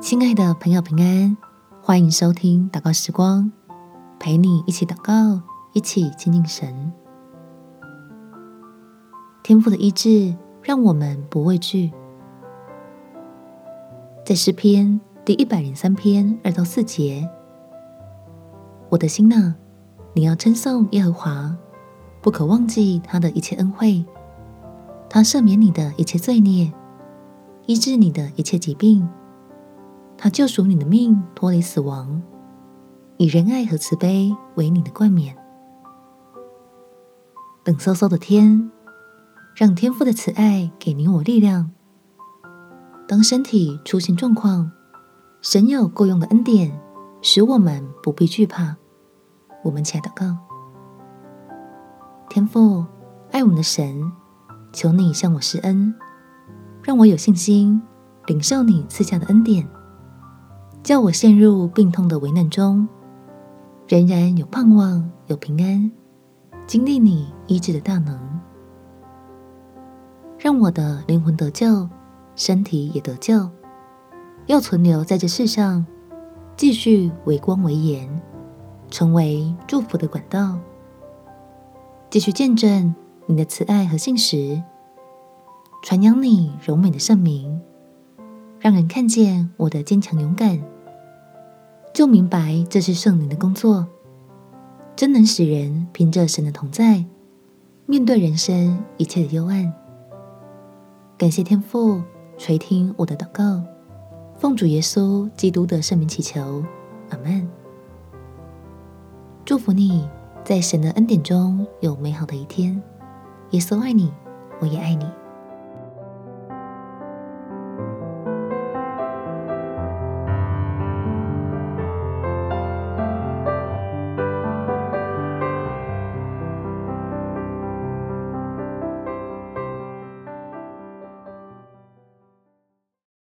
亲爱的朋友，平安，欢迎收听祷告时光，陪你一起祷告，一起亲近神。天赋的医治，让我们不畏惧。在诗篇第一百零三篇二到四节，我的心哪，你要称颂耶和华，不可忘记他的一切恩惠，他赦免你的一切罪孽，医治你的一切疾病。他救赎你的命，脱离死亡，以仁爱和慈悲为你的冠冕。冷飕飕的天，让天父的慈爱给你我力量。当身体出现状况，神有够用的恩典，使我们不必惧怕。我们起来祷告，天父，爱我们的神，求你向我施恩，让我有信心领受你赐下的恩典。叫我陷入病痛的危难中，仍然有盼望，有平安，经历你医治的大能，让我的灵魂得救，身体也得救，要存留在这世上，继续为光为盐，成为祝福的管道，继续见证你的慈爱和信实，传扬你荣美的圣名。让人看见我的坚强勇敢，就明白这是圣灵的工作，真能使人凭着神的同在，面对人生一切的幽暗。感谢天父垂听我的祷告，奉主耶稣基督的圣名祈求，阿门。祝福你在神的恩典中有美好的一天。耶稣爱你，我也爱你。